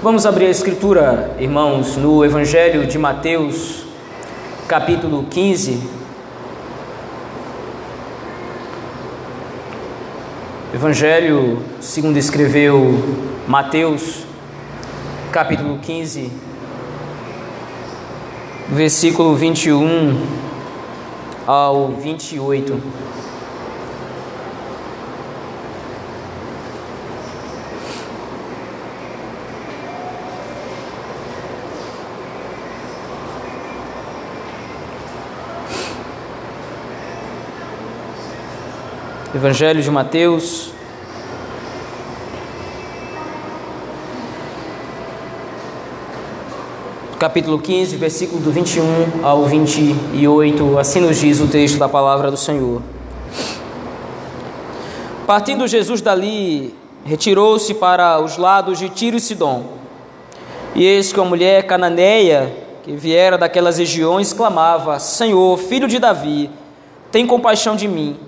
Vamos abrir a escritura, irmãos, no Evangelho de Mateus, capítulo 15. Evangelho, segundo escreveu Mateus, capítulo 15, versículo 21 ao 28. Evangelho de Mateus, capítulo 15, versículo do 21 ao 28, assim nos diz o texto da palavra do Senhor. Partindo Jesus dali, retirou-se para os lados de Tiro e Sidom. E eis que uma mulher cananeia, que viera daquelas regiões, clamava: Senhor, filho de Davi, tem compaixão de mim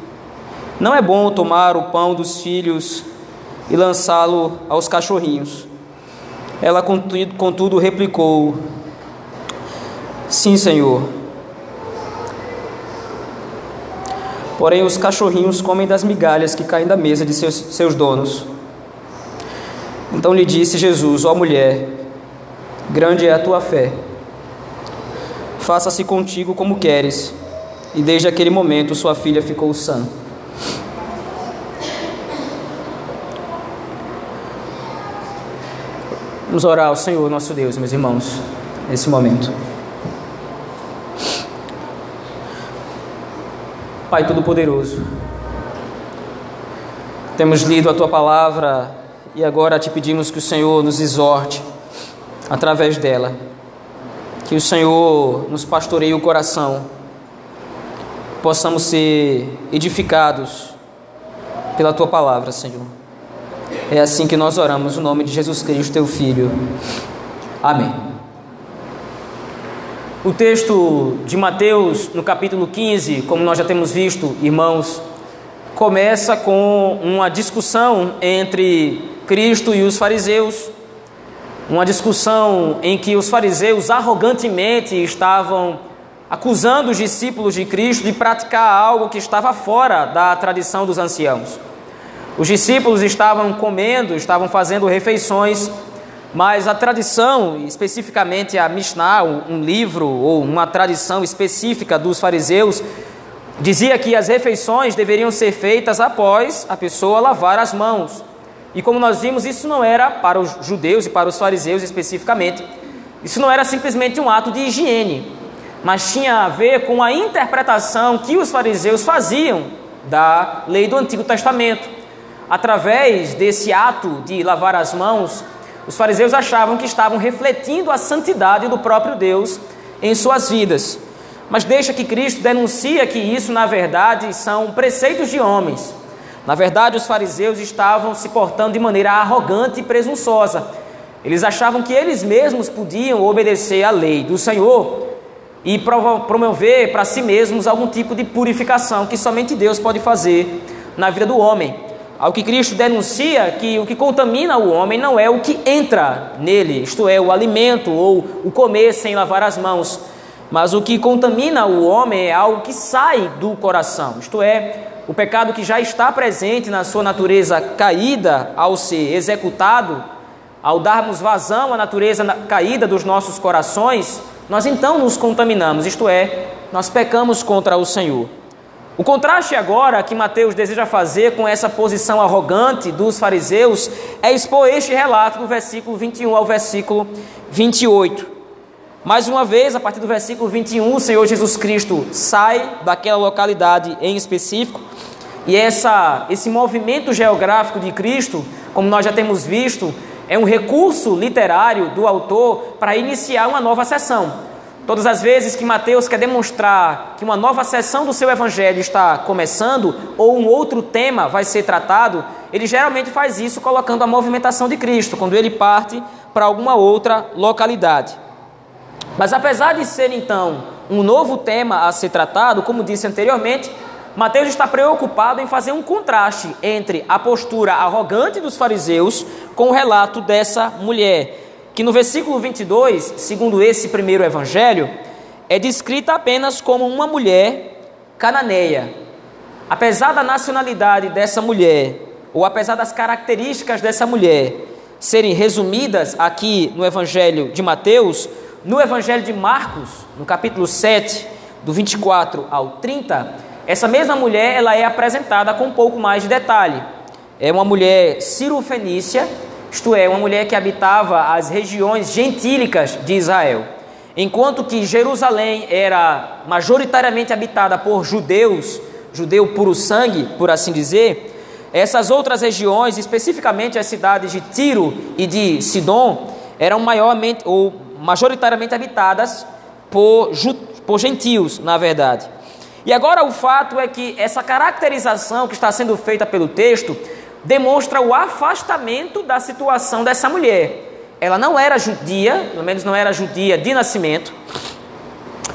não é bom tomar o pão dos filhos e lançá-lo aos cachorrinhos. Ela, contudo, replicou: Sim, Senhor. Porém, os cachorrinhos comem das migalhas que caem da mesa de seus, seus donos. Então lhe disse Jesus: Ó mulher, grande é a tua fé. Faça-se contigo como queres. E desde aquele momento sua filha ficou sã. Vamos orar ao Senhor, nosso Deus, meus irmãos, nesse momento. Pai Todo-Poderoso, temos lido a tua palavra e agora te pedimos que o Senhor nos exorte através dela, que o Senhor nos pastoreie o coração, possamos ser edificados pela tua palavra, Senhor. É assim que nós oramos no nome de Jesus Cristo, teu Filho. Amém. O texto de Mateus, no capítulo 15, como nós já temos visto, irmãos, começa com uma discussão entre Cristo e os fariseus. Uma discussão em que os fariseus arrogantemente estavam acusando os discípulos de Cristo de praticar algo que estava fora da tradição dos anciãos. Os discípulos estavam comendo, estavam fazendo refeições, mas a tradição, especificamente a Mishnah, um livro ou uma tradição específica dos fariseus, dizia que as refeições deveriam ser feitas após a pessoa lavar as mãos. E como nós vimos, isso não era para os judeus e para os fariseus especificamente. Isso não era simplesmente um ato de higiene, mas tinha a ver com a interpretação que os fariseus faziam da lei do Antigo Testamento através desse ato de lavar as mãos, os fariseus achavam que estavam refletindo a santidade do próprio Deus em suas vidas. Mas deixa que Cristo denuncia que isso, na verdade, são preceitos de homens. Na verdade, os fariseus estavam se portando de maneira arrogante e presunçosa. Eles achavam que eles mesmos podiam obedecer à lei do Senhor e promover para si mesmos algum tipo de purificação que somente Deus pode fazer na vida do homem. Ao que Cristo denuncia que o que contamina o homem não é o que entra nele, isto é, o alimento ou o comer sem lavar as mãos, mas o que contamina o homem é algo que sai do coração, isto é, o pecado que já está presente na sua natureza caída ao ser executado, ao darmos vazão à natureza caída dos nossos corações, nós então nos contaminamos, isto é, nós pecamos contra o Senhor. O contraste agora que Mateus deseja fazer com essa posição arrogante dos fariseus é expor este relato do versículo 21 ao versículo 28. Mais uma vez, a partir do versículo 21, o Senhor Jesus Cristo sai daquela localidade em específico e essa, esse movimento geográfico de Cristo, como nós já temos visto, é um recurso literário do autor para iniciar uma nova sessão. Todas as vezes que Mateus quer demonstrar que uma nova sessão do seu evangelho está começando ou um outro tema vai ser tratado, ele geralmente faz isso colocando a movimentação de Cristo, quando ele parte para alguma outra localidade. Mas apesar de ser então um novo tema a ser tratado, como disse anteriormente, Mateus está preocupado em fazer um contraste entre a postura arrogante dos fariseus com o relato dessa mulher, que no versículo 22, segundo esse primeiro evangelho, é descrita apenas como uma mulher cananeia. Apesar da nacionalidade dessa mulher, ou apesar das características dessa mulher serem resumidas aqui no evangelho de Mateus, no evangelho de Marcos, no capítulo 7, do 24 ao 30, essa mesma mulher ela é apresentada com um pouco mais de detalhe. É uma mulher cirofenícia, isto é, uma mulher que habitava as regiões gentílicas de Israel. Enquanto que Jerusalém era majoritariamente habitada por judeus, judeu puro sangue, por assim dizer, essas outras regiões, especificamente as cidades de Tiro e de Sidom, eram maiormente ou majoritariamente habitadas por, por gentios, na verdade. E agora o fato é que essa caracterização que está sendo feita pelo texto demonstra o afastamento da situação dessa mulher. Ela não era judia, pelo menos não era judia de nascimento,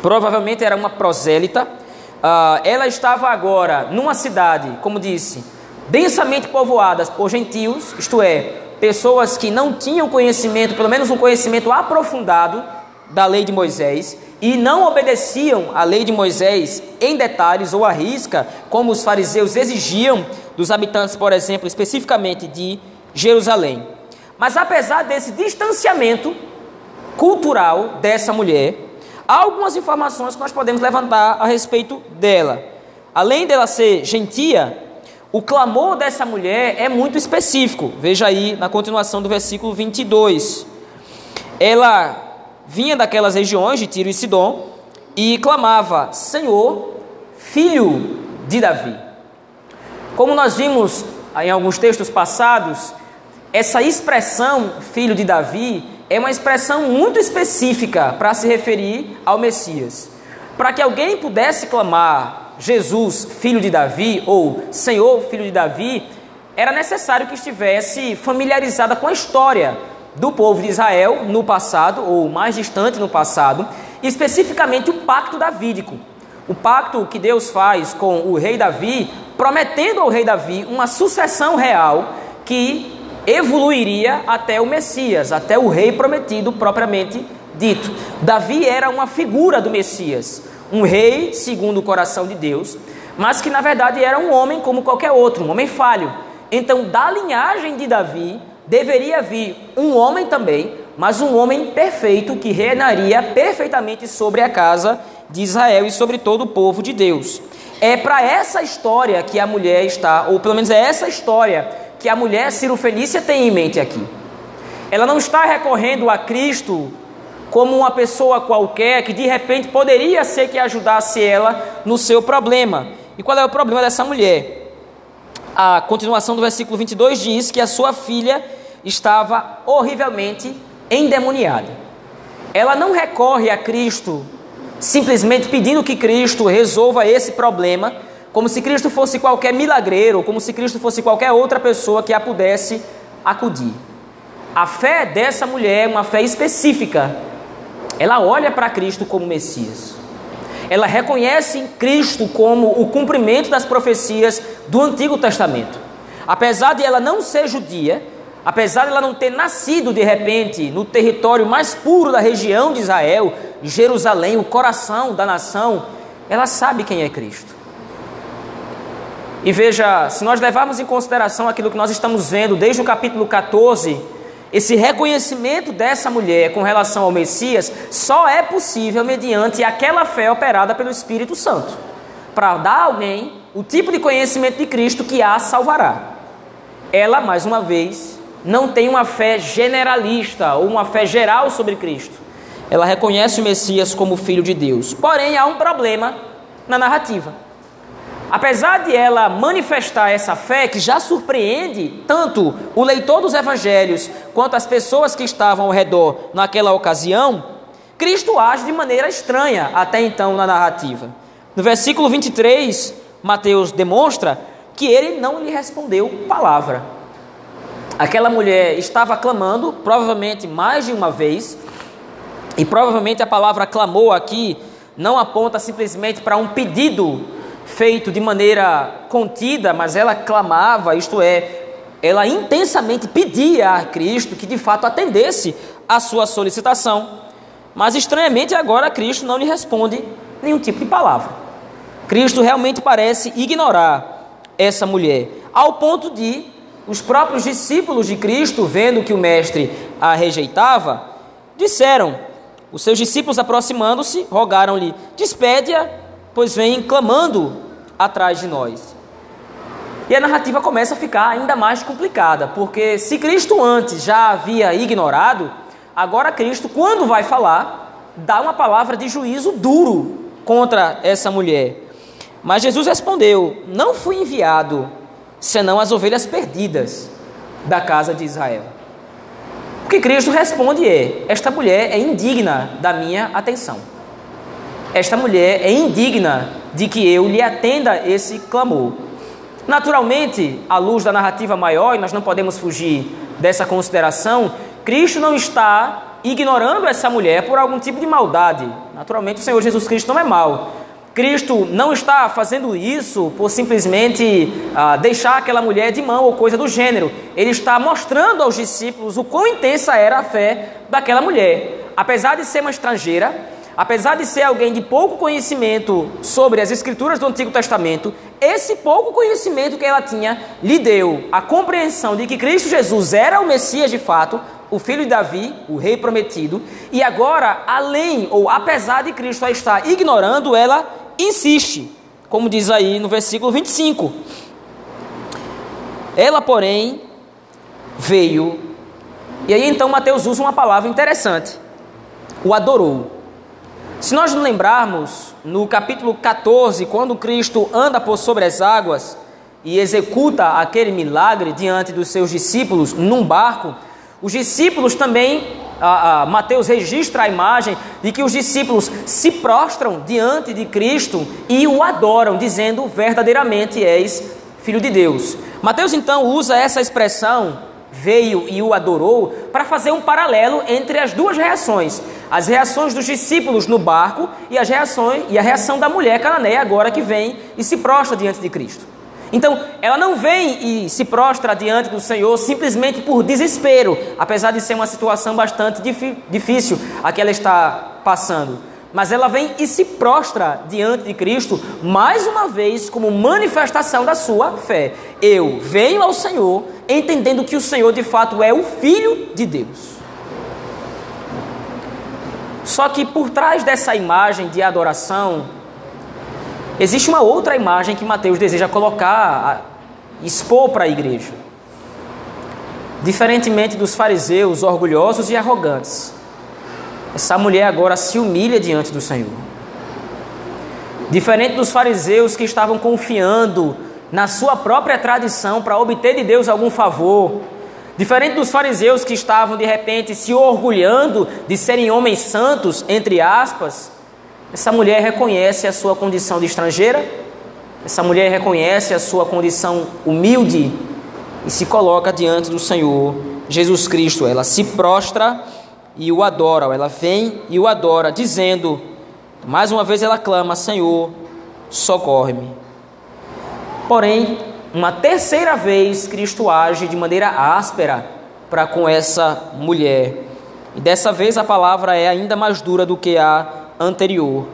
provavelmente era uma prosélita. Uh, ela estava agora numa cidade, como disse, densamente povoadas por gentios, isto é, pessoas que não tinham conhecimento, pelo menos um conhecimento aprofundado da lei de Moisés, e não obedeciam à lei de Moisés em detalhes ou à risca, como os fariseus exigiam dos habitantes, por exemplo, especificamente de Jerusalém. Mas apesar desse distanciamento cultural dessa mulher, há algumas informações que nós podemos levantar a respeito dela. Além dela ser gentia, o clamor dessa mulher é muito específico. Veja aí na continuação do versículo 22. Ela vinha daquelas regiões de Tiro e Sidom e clamava: Senhor, filho de Davi. Como nós vimos em alguns textos passados, essa expressão filho de Davi é uma expressão muito específica para se referir ao Messias. Para que alguém pudesse clamar Jesus, filho de Davi, ou Senhor, filho de Davi, era necessário que estivesse familiarizada com a história do povo de Israel no passado, ou mais distante no passado, especificamente o pacto davídico. O pacto que Deus faz com o rei Davi, prometendo ao rei Davi uma sucessão real que evoluiria até o Messias, até o rei prometido propriamente dito. Davi era uma figura do Messias, um rei segundo o coração de Deus, mas que na verdade era um homem como qualquer outro, um homem falho. Então, da linhagem de Davi, deveria vir um homem também, mas um homem perfeito que reinaria perfeitamente sobre a casa de Israel e sobre todo o povo de Deus. É para essa história que a mulher está, ou pelo menos é essa história que a mulher Fenícia tem em mente aqui. Ela não está recorrendo a Cristo como uma pessoa qualquer que de repente poderia ser que ajudasse ela no seu problema. E qual é o problema dessa mulher? A continuação do versículo 22 diz que a sua filha estava horrivelmente endemoniada. Ela não recorre a Cristo simplesmente pedindo que Cristo resolva esse problema, como se Cristo fosse qualquer milagreiro, como se Cristo fosse qualquer outra pessoa que a pudesse acudir. A fé dessa mulher é uma fé específica. Ela olha para Cristo como Messias. Ela reconhece em Cristo como o cumprimento das profecias do Antigo Testamento. Apesar de ela não ser judia, apesar de ela não ter nascido de repente no território mais puro da região de Israel, Jerusalém, o coração da nação, ela sabe quem é Cristo. E veja, se nós levarmos em consideração aquilo que nós estamos vendo desde o capítulo 14, esse reconhecimento dessa mulher com relação ao Messias só é possível mediante aquela fé operada pelo Espírito Santo, para dar a alguém o tipo de conhecimento de Cristo que a salvará. Ela, mais uma vez, não tem uma fé generalista ou uma fé geral sobre Cristo. Ela reconhece o Messias como filho de Deus. Porém, há um problema na narrativa. Apesar de ela manifestar essa fé que já surpreende tanto o leitor dos evangelhos quanto as pessoas que estavam ao redor naquela ocasião, Cristo age de maneira estranha até então na narrativa. No versículo 23, Mateus demonstra que ele não lhe respondeu palavra. Aquela mulher estava clamando, provavelmente mais de uma vez, e provavelmente a palavra clamou aqui não aponta simplesmente para um pedido feito de maneira contida, mas ela clamava, isto é, ela intensamente pedia a Cristo que de fato atendesse a sua solicitação. Mas estranhamente agora Cristo não lhe responde nenhum tipo de palavra. Cristo realmente parece ignorar essa mulher, ao ponto de os próprios discípulos de Cristo, vendo que o mestre a rejeitava, disseram: os seus discípulos aproximando-se, rogaram-lhe: Despede-a, pois vem clamando atrás de nós. E a narrativa começa a ficar ainda mais complicada, porque se Cristo antes já havia ignorado, agora Cristo, quando vai falar, dá uma palavra de juízo duro contra essa mulher. Mas Jesus respondeu: Não fui enviado senão as ovelhas perdidas da casa de Israel. O que Cristo responde é: Esta mulher é indigna da minha atenção. Esta mulher é indigna de que eu lhe atenda esse clamor. Naturalmente, à luz da narrativa maior, e nós não podemos fugir dessa consideração, Cristo não está ignorando essa mulher por algum tipo de maldade. Naturalmente, o Senhor Jesus Cristo não é mau. Cristo não está fazendo isso por simplesmente ah, deixar aquela mulher de mão ou coisa do gênero. Ele está mostrando aos discípulos o quão intensa era a fé daquela mulher. Apesar de ser uma estrangeira, apesar de ser alguém de pouco conhecimento sobre as escrituras do Antigo Testamento, esse pouco conhecimento que ela tinha lhe deu a compreensão de que Cristo Jesus era o Messias de fato, o filho de Davi, o rei prometido, e agora, além ou apesar de Cristo a estar ignorando, ela insiste, como diz aí no versículo 25. Ela, porém, veio, e aí então Mateus usa uma palavra interessante: o adorou. Se nós nos lembrarmos, no capítulo 14, quando Cristo anda por sobre as águas e executa aquele milagre diante dos seus discípulos num barco, os discípulos também a, a, Mateus registra a imagem de que os discípulos se prostram diante de Cristo e o adoram, dizendo verdadeiramente és filho de Deus. Mateus então usa essa expressão veio e o adorou para fazer um paralelo entre as duas reações, as reações dos discípulos no barco e as reações e a reação da mulher cananeia agora que vem e se prostra diante de Cristo. Então, ela não vem e se prostra diante do Senhor simplesmente por desespero, apesar de ser uma situação bastante difícil a que ela está passando. Mas ela vem e se prostra diante de Cristo, mais uma vez, como manifestação da sua fé. Eu venho ao Senhor entendendo que o Senhor de fato é o Filho de Deus. Só que por trás dessa imagem de adoração, Existe uma outra imagem que Mateus deseja colocar, expor para a igreja. Diferentemente dos fariseus orgulhosos e arrogantes, essa mulher agora se humilha diante do Senhor. Diferente dos fariseus que estavam confiando na sua própria tradição para obter de Deus algum favor, diferente dos fariseus que estavam de repente se orgulhando de serem homens santos, entre aspas, essa mulher reconhece a sua condição de estrangeira, essa mulher reconhece a sua condição humilde e se coloca diante do Senhor Jesus Cristo. Ela se prostra e o adora, ela vem e o adora, dizendo, mais uma vez ela clama: Senhor, socorre-me. Porém, uma terceira vez Cristo age de maneira áspera para com essa mulher. E dessa vez a palavra é ainda mais dura do que a anterior.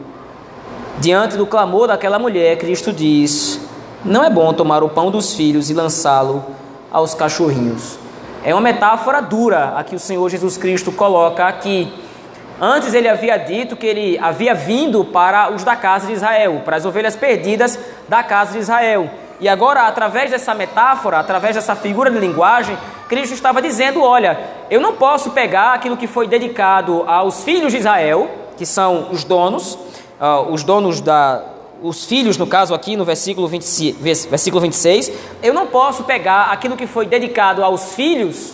Diante do clamor daquela mulher, Cristo diz: Não é bom tomar o pão dos filhos e lançá-lo aos cachorrinhos. É uma metáfora dura a que o Senhor Jesus Cristo coloca aqui. Antes ele havia dito que ele havia vindo para os da casa de Israel, para as ovelhas perdidas da casa de Israel. E agora, através dessa metáfora, através dessa figura de linguagem, Cristo estava dizendo: Olha, eu não posso pegar aquilo que foi dedicado aos filhos de Israel que são os donos, uh, os donos da os filhos, no caso aqui no versículo, 20, versículo 26, eu não posso pegar aquilo que foi dedicado aos filhos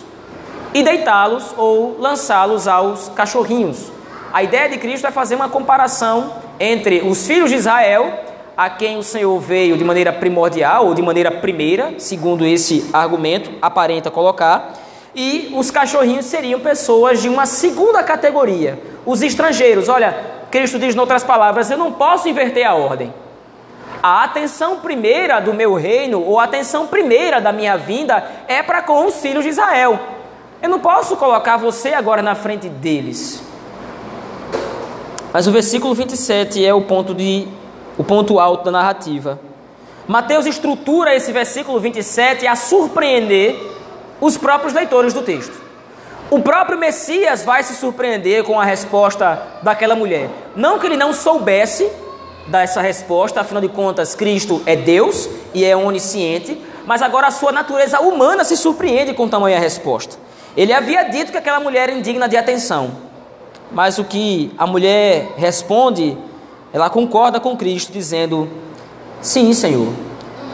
e deitá-los ou lançá-los aos cachorrinhos. A ideia de Cristo é fazer uma comparação entre os filhos de Israel, a quem o Senhor veio de maneira primordial ou de maneira primeira, segundo esse argumento aparenta colocar, e os cachorrinhos seriam pessoas de uma segunda categoria, os estrangeiros. Olha, Cristo diz, em outras palavras, eu não posso inverter a ordem. A atenção primeira do meu reino, ou a atenção primeira da minha vinda, é para com os filhos de Israel. Eu não posso colocar você agora na frente deles. Mas o versículo 27 é o ponto, de, o ponto alto da narrativa. Mateus estrutura esse versículo 27 a surpreender os próprios leitores do texto. O próprio Messias vai se surpreender com a resposta daquela mulher. Não que ele não soubesse dar essa resposta, afinal de contas, Cristo é Deus e é onisciente, mas agora a sua natureza humana se surpreende com tamanha resposta. Ele havia dito que aquela mulher era indigna de atenção, mas o que a mulher responde, ela concorda com Cristo, dizendo: Sim, Senhor,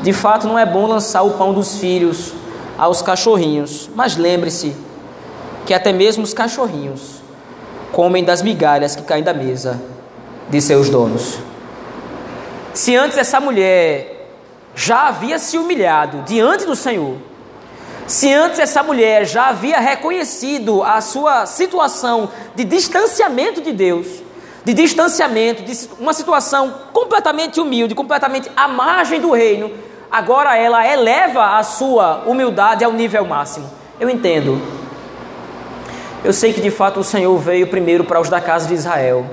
de fato não é bom lançar o pão dos filhos aos cachorrinhos, mas lembre-se que até mesmo os cachorrinhos comem das migalhas que caem da mesa de seus donos. Se antes essa mulher já havia se humilhado diante do Senhor, se antes essa mulher já havia reconhecido a sua situação de distanciamento de Deus, de distanciamento, de uma situação completamente humilde, completamente à margem do reino, agora ela eleva a sua humildade ao nível máximo. Eu entendo. Eu sei que de fato o Senhor veio primeiro para os da casa de Israel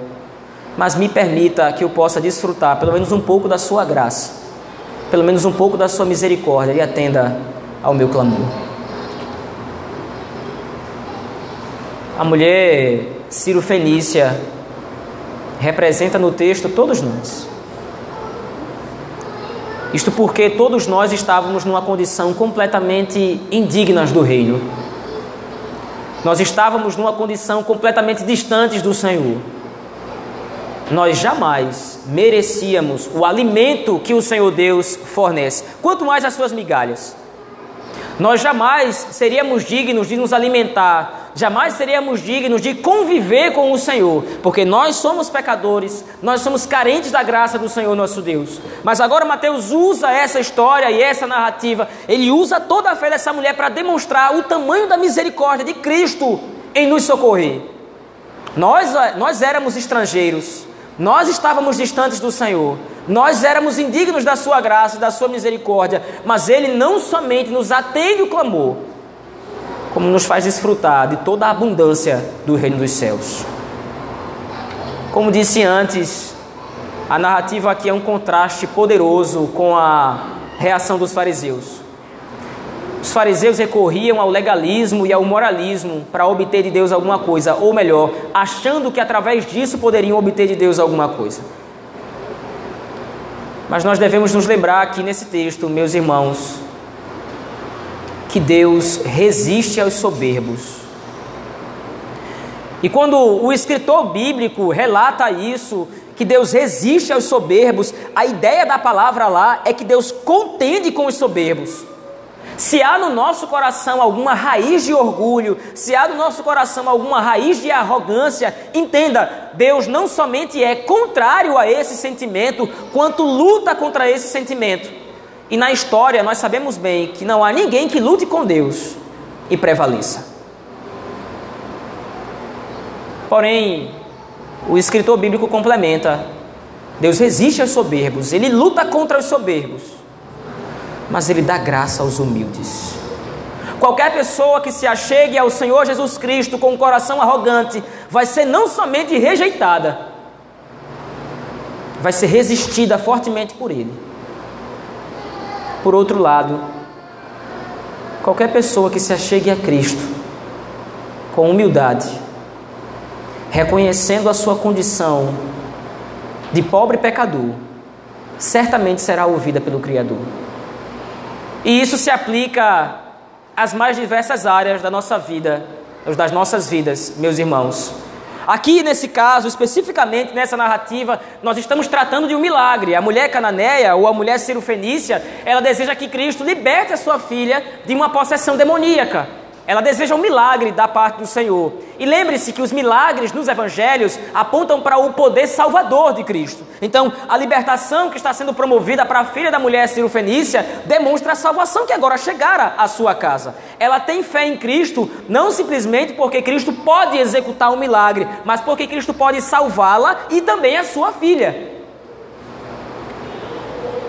mas me permita que eu possa desfrutar pelo menos um pouco da sua graça, pelo menos um pouco da sua misericórdia e atenda ao meu clamor. A mulher Ciro Fenícia representa no texto todos nós. Isto porque todos nós estávamos numa condição completamente indignas do reino. Nós estávamos numa condição completamente distantes do Senhor nós jamais merecíamos o alimento que o Senhor Deus fornece, quanto mais as suas migalhas. Nós jamais seríamos dignos de nos alimentar, jamais seríamos dignos de conviver com o Senhor, porque nós somos pecadores, nós somos carentes da graça do Senhor nosso Deus. Mas agora Mateus usa essa história e essa narrativa, ele usa toda a fé dessa mulher para demonstrar o tamanho da misericórdia de Cristo em nos socorrer. Nós, nós éramos estrangeiros, nós estávamos distantes do Senhor, nós éramos indignos da Sua graça e da Sua misericórdia, mas Ele não somente nos atende o clamor, como nos faz desfrutar de toda a abundância do reino dos céus. Como disse antes, a narrativa aqui é um contraste poderoso com a reação dos fariseus. Os fariseus recorriam ao legalismo e ao moralismo para obter de Deus alguma coisa, ou melhor, achando que através disso poderiam obter de Deus alguma coisa. Mas nós devemos nos lembrar aqui nesse texto, meus irmãos, que Deus resiste aos soberbos. E quando o escritor bíblico relata isso, que Deus resiste aos soberbos, a ideia da palavra lá é que Deus contende com os soberbos. Se há no nosso coração alguma raiz de orgulho, se há no nosso coração alguma raiz de arrogância, entenda, Deus não somente é contrário a esse sentimento, quanto luta contra esse sentimento. E na história nós sabemos bem que não há ninguém que lute com Deus e prevaleça. Porém, o escritor bíblico complementa: Deus resiste aos soberbos, ele luta contra os soberbos mas Ele dá graça aos humildes. Qualquer pessoa que se achegue ao Senhor Jesus Cristo com um coração arrogante vai ser não somente rejeitada, vai ser resistida fortemente por Ele. Por outro lado, qualquer pessoa que se achegue a Cristo com humildade, reconhecendo a sua condição de pobre pecador, certamente será ouvida pelo Criador. E isso se aplica às mais diversas áreas da nossa vida, das nossas vidas, meus irmãos. Aqui nesse caso, especificamente nessa narrativa, nós estamos tratando de um milagre. A mulher cananeia ou a mulher cirofenícia, ela deseja que Cristo liberte a sua filha de uma possessão demoníaca. Ela deseja um milagre da parte do Senhor. E lembre-se que os milagres nos evangelhos apontam para o poder salvador de Cristo. Então, a libertação que está sendo promovida para a filha da mulher cirofenícia demonstra a salvação que agora chegara à sua casa. Ela tem fé em Cristo, não simplesmente porque Cristo pode executar um milagre, mas porque Cristo pode salvá-la e também a sua filha.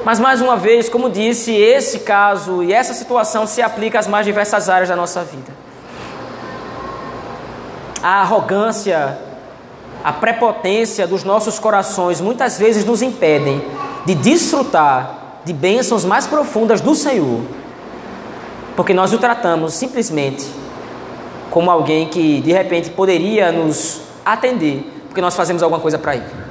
Mas mais uma vez, como disse, esse caso e essa situação se aplica às mais diversas áreas da nossa vida. A arrogância, a prepotência dos nossos corações muitas vezes nos impedem de desfrutar de bênçãos mais profundas do Senhor, porque nós o tratamos simplesmente como alguém que de repente poderia nos atender, porque nós fazemos alguma coisa para ele.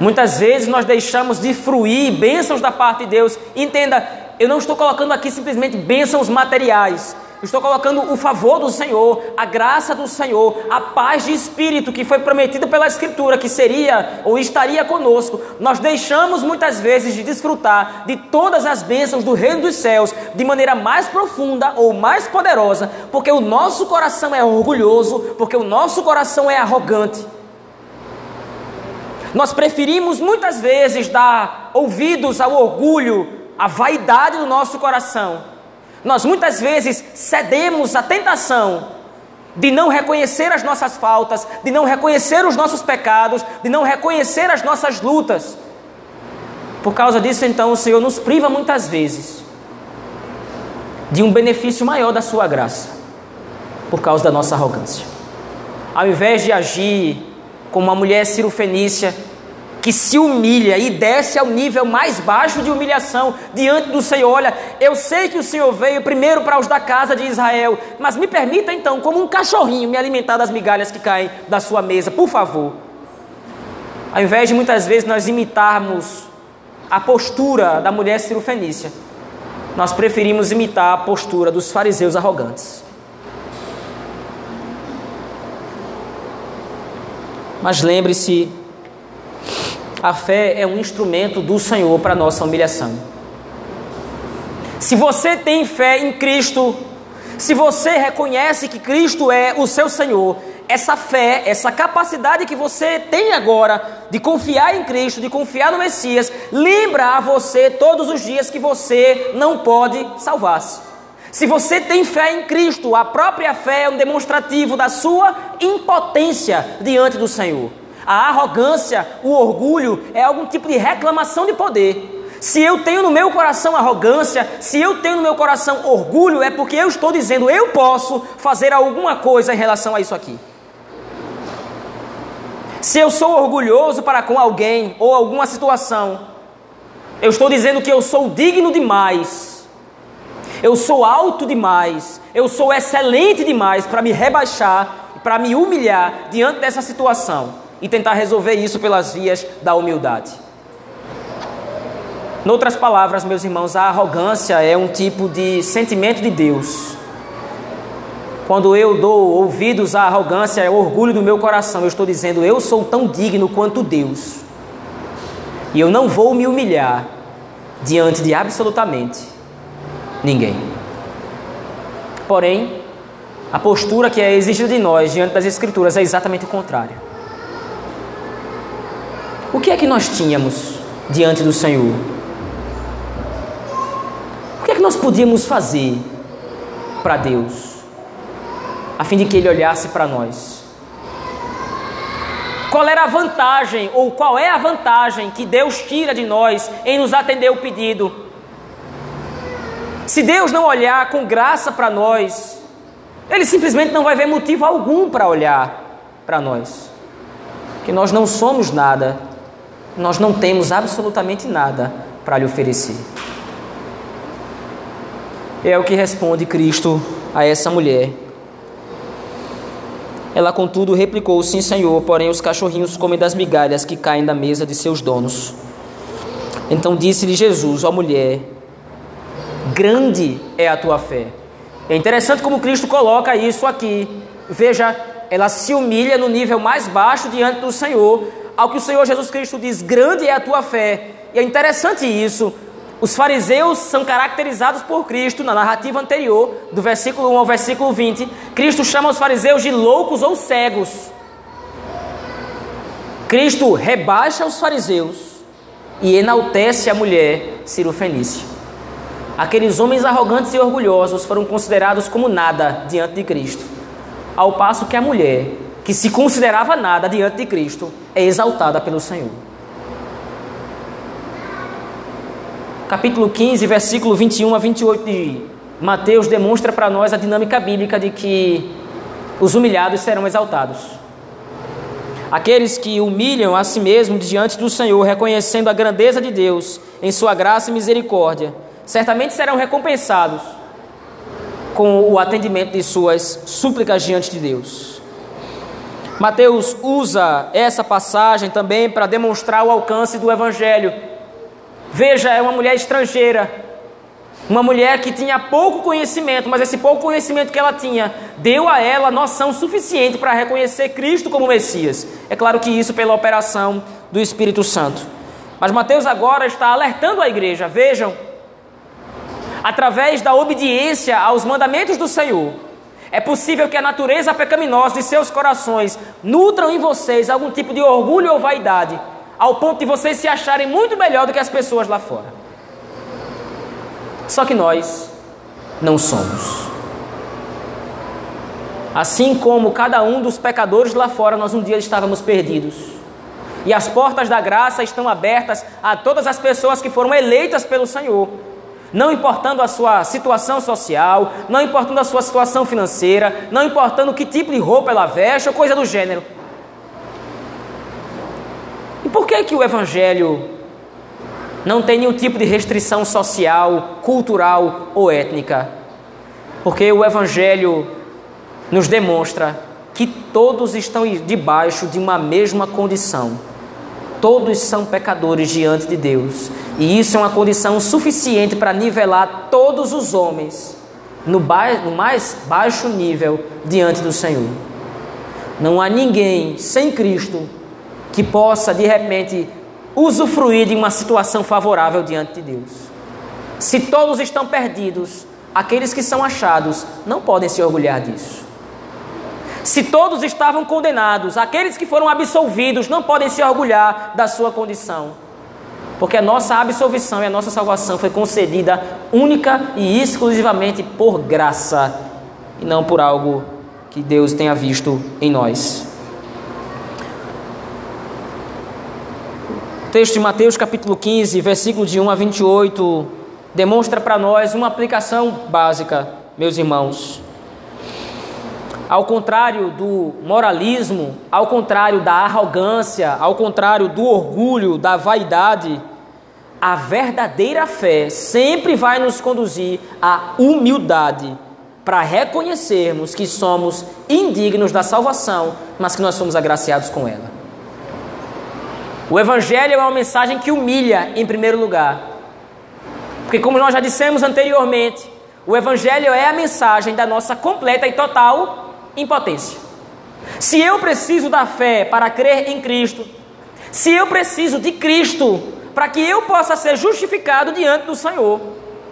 Muitas vezes nós deixamos de fruir bênçãos da parte de Deus. Entenda, eu não estou colocando aqui simplesmente bênçãos materiais. Estou colocando o favor do Senhor, a graça do Senhor, a paz de espírito que foi prometido pela Escritura que seria ou estaria conosco. Nós deixamos muitas vezes de desfrutar de todas as bênçãos do reino dos céus de maneira mais profunda ou mais poderosa, porque o nosso coração é orgulhoso, porque o nosso coração é arrogante. Nós preferimos muitas vezes dar ouvidos ao orgulho, à vaidade do nosso coração. Nós muitas vezes cedemos à tentação de não reconhecer as nossas faltas, de não reconhecer os nossos pecados, de não reconhecer as nossas lutas. Por causa disso, então, o Senhor nos priva muitas vezes de um benefício maior da Sua graça, por causa da nossa arrogância. Ao invés de agir como uma mulher cirofenícia que se humilha e desce ao nível mais baixo de humilhação diante do Senhor. Olha, eu sei que o Senhor veio primeiro para os da casa de Israel, mas me permita então, como um cachorrinho, me alimentar das migalhas que caem da sua mesa, por favor. Ao invés de muitas vezes nós imitarmos a postura da mulher cirofenícia, nós preferimos imitar a postura dos fariseus arrogantes. Mas lembre-se, a fé é um instrumento do Senhor para nossa humilhação. Se você tem fé em Cristo, se você reconhece que Cristo é o seu Senhor, essa fé, essa capacidade que você tem agora de confiar em Cristo, de confiar no Messias, lembra a você todos os dias que você não pode salvar-se. Se você tem fé em Cristo, a própria fé é um demonstrativo da sua impotência diante do Senhor. A arrogância, o orgulho é algum tipo de reclamação de poder. Se eu tenho no meu coração arrogância, se eu tenho no meu coração orgulho, é porque eu estou dizendo eu posso fazer alguma coisa em relação a isso aqui. Se eu sou orgulhoso para com alguém ou alguma situação, eu estou dizendo que eu sou digno demais eu sou alto demais, eu sou excelente demais para me rebaixar, para me humilhar diante dessa situação e tentar resolver isso pelas vias da humildade. Em outras palavras, meus irmãos, a arrogância é um tipo de sentimento de Deus. Quando eu dou ouvidos à arrogância, é orgulho do meu coração. Eu estou dizendo, eu sou tão digno quanto Deus. E eu não vou me humilhar diante de absolutamente ninguém. Porém, a postura que é exigida de nós diante das Escrituras é exatamente o contrário. O que é que nós tínhamos diante do Senhor? O que é que nós podíamos fazer para Deus, a fim de que Ele olhasse para nós? Qual era a vantagem, ou qual é a vantagem que Deus tira de nós em nos atender o pedido se Deus não olhar com graça para nós, Ele simplesmente não vai ver motivo algum para olhar para nós. Que nós não somos nada, nós não temos absolutamente nada para lhe oferecer. É o que responde Cristo a essa mulher. Ela, contudo, replicou: Sim, Senhor, porém os cachorrinhos comem das migalhas que caem da mesa de seus donos. Então disse-lhe Jesus: Ó mulher, grande é a tua fé. É interessante como Cristo coloca isso aqui. Veja, ela se humilha no nível mais baixo diante do Senhor, ao que o Senhor Jesus Cristo diz: Grande é a tua fé. E é interessante isso. Os fariseus são caracterizados por Cristo na narrativa anterior, do versículo 1 ao versículo 20. Cristo chama os fariseus de loucos ou cegos. Cristo rebaixa os fariseus e enaltece a mulher Ciro Fenícia. Aqueles homens arrogantes e orgulhosos foram considerados como nada diante de Cristo, ao passo que a mulher, que se considerava nada diante de Cristo, é exaltada pelo Senhor. Capítulo 15, versículo 21 a 28 de Mateus demonstra para nós a dinâmica bíblica de que os humilhados serão exaltados. Aqueles que humilham a si mesmos diante do Senhor, reconhecendo a grandeza de Deus em sua graça e misericórdia, certamente serão recompensados com o atendimento de suas súplicas diante de Deus. Mateus usa essa passagem também para demonstrar o alcance do Evangelho. Veja, é uma mulher estrangeira, uma mulher que tinha pouco conhecimento, mas esse pouco conhecimento que ela tinha deu a ela noção suficiente para reconhecer Cristo como Messias. É claro que isso pela operação do Espírito Santo. Mas Mateus agora está alertando a igreja: vejam, através da obediência aos mandamentos do Senhor, é possível que a natureza pecaminosa de seus corações nutram em vocês algum tipo de orgulho ou vaidade, ao ponto de vocês se acharem muito melhor do que as pessoas lá fora. Só que nós não somos. Assim como cada um dos pecadores lá fora, nós um dia estávamos perdidos. E as portas da graça estão abertas a todas as pessoas que foram eleitas pelo Senhor. Não importando a sua situação social, não importando a sua situação financeira, não importando que tipo de roupa ela veste ou coisa do gênero. E por que que o evangelho não tem nenhum tipo de restrição social, cultural ou étnica. Porque o Evangelho nos demonstra que todos estão debaixo de uma mesma condição. Todos são pecadores diante de Deus. E isso é uma condição suficiente para nivelar todos os homens no, no mais baixo nível diante do Senhor. Não há ninguém sem Cristo que possa de repente usufruir de uma situação favorável diante de Deus. Se todos estão perdidos, aqueles que são achados não podem se orgulhar disso. Se todos estavam condenados, aqueles que foram absolvidos não podem se orgulhar da sua condição. Porque a nossa absolvição e a nossa salvação foi concedida única e exclusivamente por graça e não por algo que Deus tenha visto em nós. O texto de Mateus capítulo 15, versículo de 1 a 28, demonstra para nós uma aplicação básica, meus irmãos. Ao contrário do moralismo, ao contrário da arrogância, ao contrário do orgulho, da vaidade, a verdadeira fé sempre vai nos conduzir à humildade para reconhecermos que somos indignos da salvação, mas que nós somos agraciados com ela. O Evangelho é uma mensagem que humilha em primeiro lugar. Porque, como nós já dissemos anteriormente, o Evangelho é a mensagem da nossa completa e total impotência. Se eu preciso da fé para crer em Cristo, se eu preciso de Cristo para que eu possa ser justificado diante do Senhor,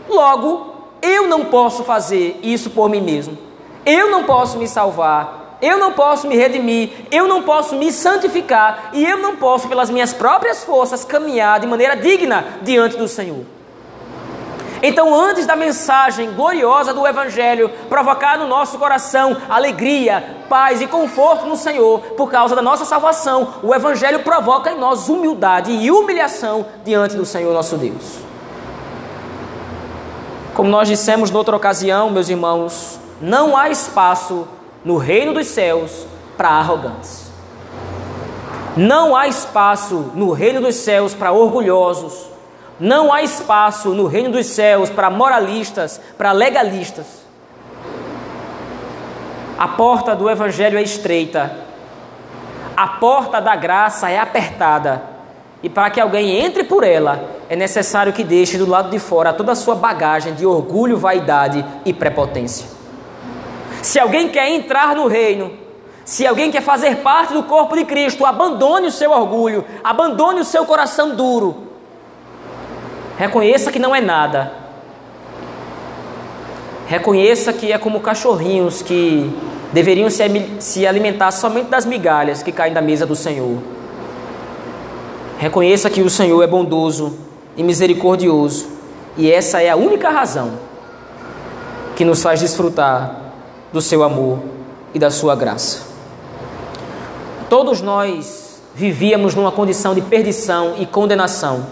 logo eu não posso fazer isso por mim mesmo. Eu não posso me salvar, eu não posso me redimir, eu não posso me santificar e eu não posso, pelas minhas próprias forças, caminhar de maneira digna diante do Senhor. Então, antes da mensagem gloriosa do Evangelho provocar no nosso coração alegria, paz e conforto no Senhor por causa da nossa salvação, o Evangelho provoca em nós humildade e humilhação diante do Senhor nosso Deus. Como nós dissemos noutra ocasião, meus irmãos, não há espaço no reino dos céus para arrogantes. Não há espaço no reino dos céus para orgulhosos. Não há espaço no reino dos céus para moralistas, para legalistas. A porta do evangelho é estreita. A porta da graça é apertada. E para que alguém entre por ela, é necessário que deixe do lado de fora toda a sua bagagem de orgulho, vaidade e prepotência. Se alguém quer entrar no reino, Se alguém quer fazer parte do corpo de Cristo, abandone o seu orgulho, abandone o seu coração duro. Reconheça que não é nada. Reconheça que é como cachorrinhos que deveriam se alimentar somente das migalhas que caem da mesa do Senhor. Reconheça que o Senhor é bondoso e misericordioso, e essa é a única razão que nos faz desfrutar do seu amor e da sua graça. Todos nós vivíamos numa condição de perdição e condenação.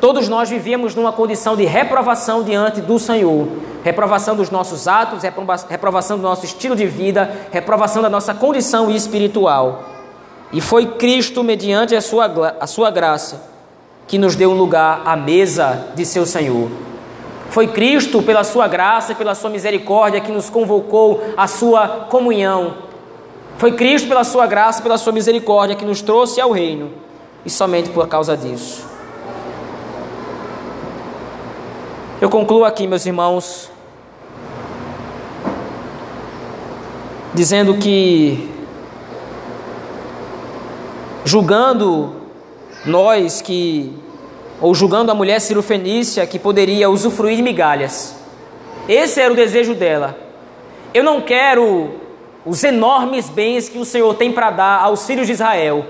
Todos nós vivíamos numa condição de reprovação diante do Senhor. Reprovação dos nossos atos, reprovação do nosso estilo de vida, reprovação da nossa condição espiritual. E foi Cristo, mediante a sua, a sua graça, que nos deu um lugar à mesa de seu Senhor. Foi Cristo, pela sua graça e pela sua misericórdia, que nos convocou à sua comunhão foi Cristo, pela sua graça, pela sua misericórdia, que nos trouxe ao reino, e somente por causa disso. Eu concluo aqui, meus irmãos, dizendo que, julgando nós que, ou julgando a mulher cirofenícia que poderia usufruir de migalhas, esse era o desejo dela. Eu não quero os enormes bens que o Senhor tem para dar aos filhos de Israel.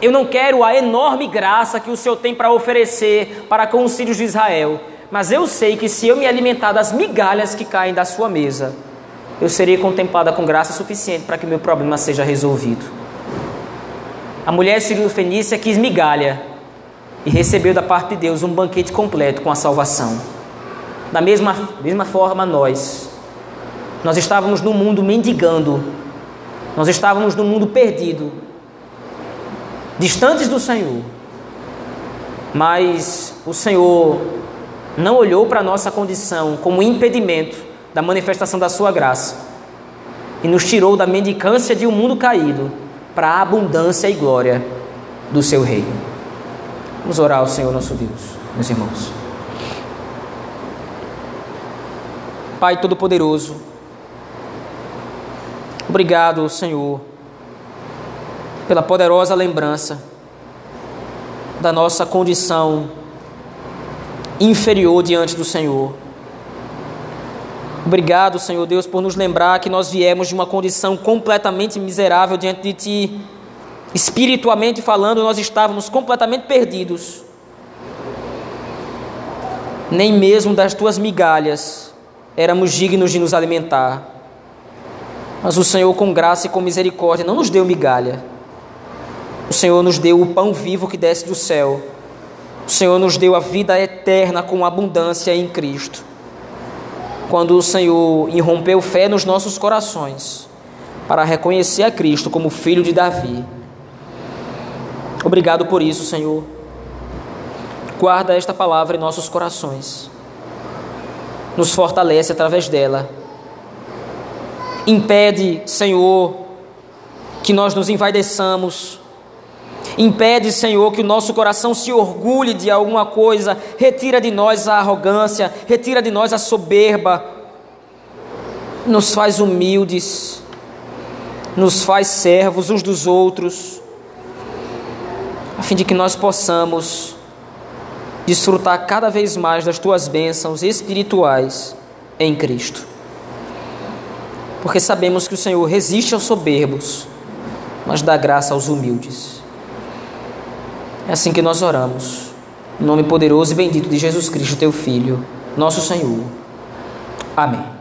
Eu não quero a enorme graça que o Senhor tem para oferecer para com os filhos de Israel, mas eu sei que se eu me alimentar das migalhas que caem da sua mesa, eu serei contemplada com graça suficiente para que meu problema seja resolvido. A mulher sírio-fenícia quis migalha e recebeu da parte de Deus um banquete completo com a salvação. Da mesma, mesma forma, nós nós estávamos no mundo mendigando, nós estávamos no mundo perdido, distantes do Senhor. Mas o Senhor não olhou para a nossa condição como impedimento da manifestação da Sua graça e nos tirou da mendicância de um mundo caído para a abundância e glória do Seu Reino. Vamos orar ao Senhor nosso Deus, meus irmãos. Pai Todo-Poderoso, Obrigado, Senhor, pela poderosa lembrança da nossa condição inferior diante do Senhor. Obrigado, Senhor Deus, por nos lembrar que nós viemos de uma condição completamente miserável diante de Ti. Espiritualmente falando, nós estávamos completamente perdidos. Nem mesmo das Tuas migalhas éramos dignos de nos alimentar. Mas o Senhor, com graça e com misericórdia, não nos deu migalha. O Senhor nos deu o pão vivo que desce do céu. O Senhor nos deu a vida eterna com abundância em Cristo. Quando o Senhor irrompeu fé nos nossos corações, para reconhecer a Cristo como filho de Davi. Obrigado por isso, Senhor. Guarda esta palavra em nossos corações. Nos fortalece através dela Impede, Senhor, que nós nos envaideçamos. Impede, Senhor, que o nosso coração se orgulhe de alguma coisa. Retira de nós a arrogância, retira de nós a soberba. Nos faz humildes, nos faz servos uns dos outros, a fim de que nós possamos desfrutar cada vez mais das tuas bênçãos espirituais em Cristo porque sabemos que o Senhor resiste aos soberbos, mas dá graça aos humildes. É assim que nós oramos. Em nome poderoso e bendito de Jesus Cristo, teu Filho, nosso Senhor. Amém.